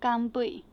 干贝。